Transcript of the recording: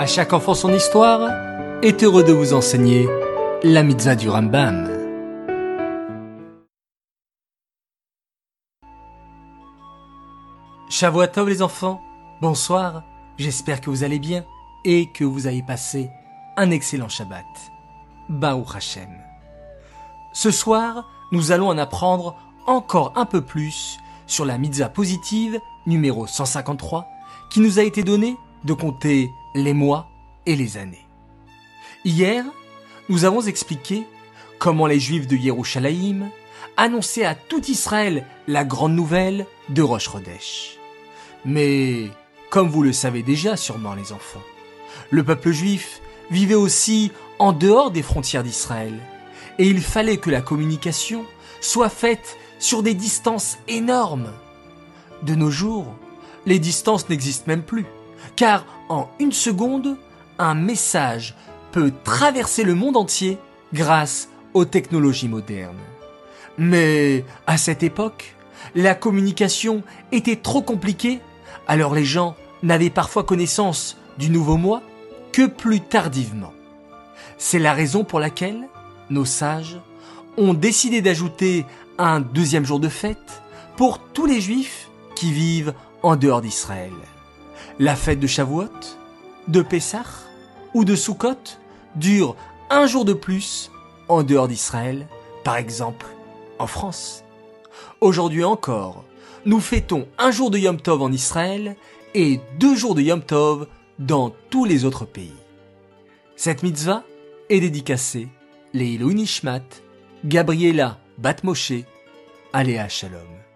À chaque enfant son histoire est heureux de vous enseigner la mitzvah du Rambam. Shavuatov les enfants, bonsoir, j'espère que vous allez bien et que vous avez passé un excellent Shabbat. Baruch Hashem. Ce soir, nous allons en apprendre encore un peu plus sur la mitzvah positive numéro 153 qui nous a été donnée de compter les mois et les années. Hier, nous avons expliqué comment les Juifs de Yerushalayim annonçaient à tout Israël la grande nouvelle de Rosh Chodesh. Mais, comme vous le savez déjà sûrement les enfants, le peuple juif vivait aussi en dehors des frontières d'Israël, et il fallait que la communication soit faite sur des distances énormes. De nos jours, les distances n'existent même plus, car en une seconde, un message peut traverser le monde entier grâce aux technologies modernes. Mais à cette époque, la communication était trop compliquée, alors les gens n'avaient parfois connaissance du nouveau mois que plus tardivement. C'est la raison pour laquelle nos sages ont décidé d'ajouter un deuxième jour de fête pour tous les juifs qui vivent en dehors d'Israël. La fête de Shavuot, de Pessah ou de Sukkot dure un jour de plus en dehors d'Israël, par exemple en France. Aujourd'hui encore, nous fêtons un jour de Yom Tov en Israël et deux jours de Yom Tov dans tous les autres pays. Cette mitzvah est dédicacée les Nishmat, Gabriela Batmoshe, Aléa Shalom.